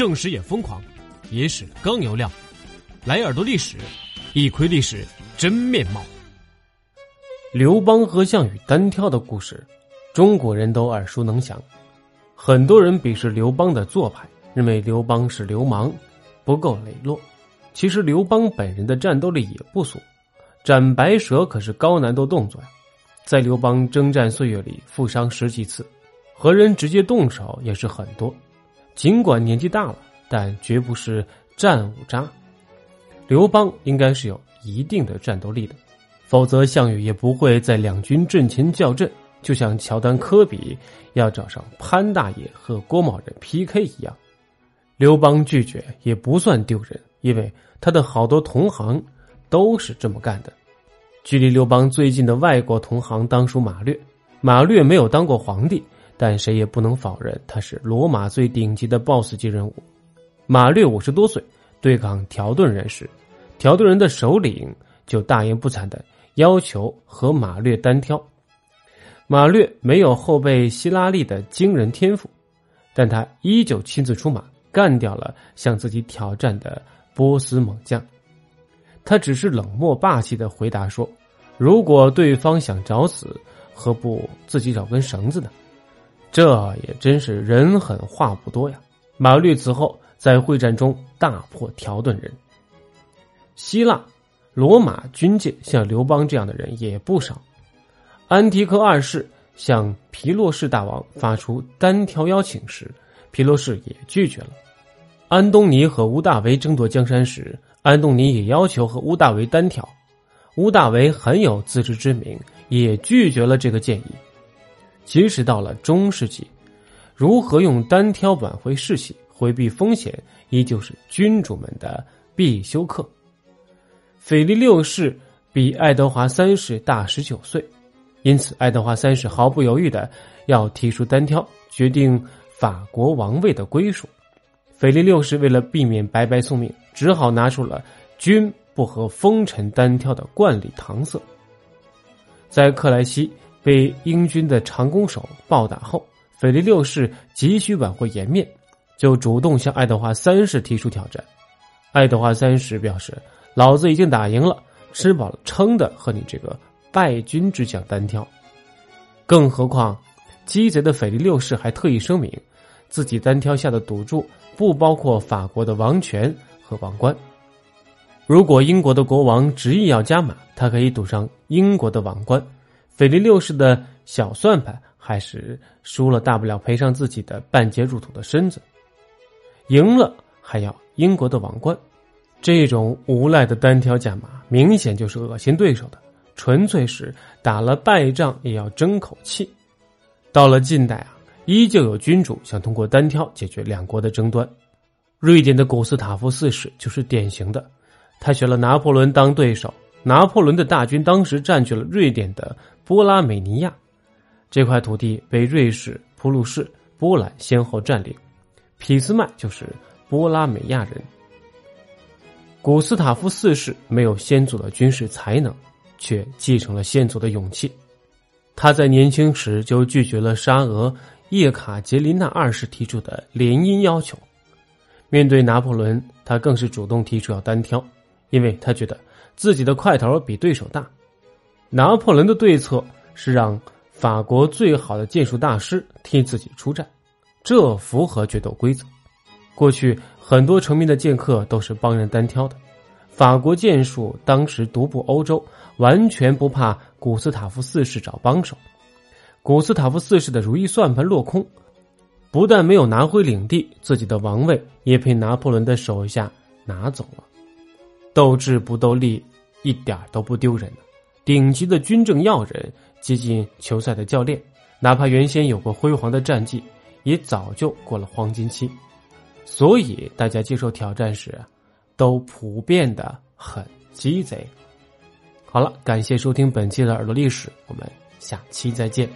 正史也疯狂，野史更有料。来耳朵历史，一窥历史真面貌。刘邦和项羽单挑的故事，中国人都耳熟能详。很多人鄙视刘邦的做派，认为刘邦是流氓，不够磊落。其实刘邦本人的战斗力也不俗，斩白蛇可是高难度动作呀。在刘邦征战岁月里，负伤十几次，和人直接动手也是很多。尽管年纪大了，但绝不是战五渣。刘邦应该是有一定的战斗力的，否则项羽也不会在两军阵前叫阵，就像乔丹、科比要找上潘大爷和郭某人 PK 一样。刘邦拒绝也不算丢人，因为他的好多同行都是这么干的。距离刘邦最近的外国同行当属马略，马略没有当过皇帝。但谁也不能否认，他是罗马最顶级的 BOSS 级人物。马略五十多岁，对抗条顿人时，条顿人的首领就大言不惭的要求和马略单挑。马略没有后备希拉利的惊人天赋，但他依旧亲自出马，干掉了向自己挑战的波斯猛将。他只是冷漠霸气的回答说：“如果对方想找死，何不自己找根绳子呢？”这也真是人狠话不多呀！马律此后在会战中大破条顿人。希腊、罗马军界像刘邦这样的人也不少。安提柯二世向皮洛士大王发出单挑邀请时，皮洛士也拒绝了。安东尼和乌大维争夺江山时，安东尼也要求和乌大维单挑，乌大维很有自知之明，也拒绝了这个建议。即使到了中世纪，如何用单挑挽回士气、回避风险，依旧是君主们的必修课。腓力六世比爱德华三世大十九岁，因此爱德华三世毫不犹豫的要提出单挑，决定法国王位的归属。腓力六世为了避免白白送命，只好拿出了君不和风尘单挑的惯例搪塞。在克莱西。被英军的长弓手暴打后，腓力六世急需挽回颜面，就主动向爱德华三世提出挑战。爱德华三世表示：“老子已经打赢了，吃饱了撑的和你这个败军之将单挑。”更何况，鸡贼的腓力六世还特意声明，自己单挑下的赌注不包括法国的王权和王冠。如果英国的国王执意要加码，他可以赌上英国的王冠。腓力六世的小算盘还是输了，大不了赔上自己的半截入土的身子；赢了还要英国的王冠。这种无赖的单挑价码，明显就是恶心对手的，纯粹是打了败仗也要争口气。到了近代啊，依旧有君主想通过单挑解决两国的争端。瑞典的古斯塔夫四世就是典型的，他选了拿破仑当对手。拿破仑的大军当时占据了瑞典的波拉美尼亚，这块土地被瑞士、普鲁士、波兰先后占领。俾斯麦就是波拉美亚人。古斯塔夫四世没有先祖的军事才能，却继承了先祖的勇气。他在年轻时就拒绝了沙俄叶卡捷琳娜二世提出的联姻要求。面对拿破仑，他更是主动提出要单挑，因为他觉得。自己的块头比对手大，拿破仑的对策是让法国最好的剑术大师替自己出战，这符合决斗规则。过去很多成名的剑客都是帮人单挑的，法国剑术当时独步欧洲，完全不怕古斯塔夫四世找帮手。古斯塔夫四世的如意算盘落空，不但没有拿回领地，自己的王位也被拿破仑的手下拿走了。斗智不斗力。一点都不丢人顶级的军政要人，接近球赛的教练，哪怕原先有过辉煌的战绩，也早就过了黄金期。所以大家接受挑战时，都普遍的很鸡贼。好了，感谢收听本期的耳朵历史，我们下期再见。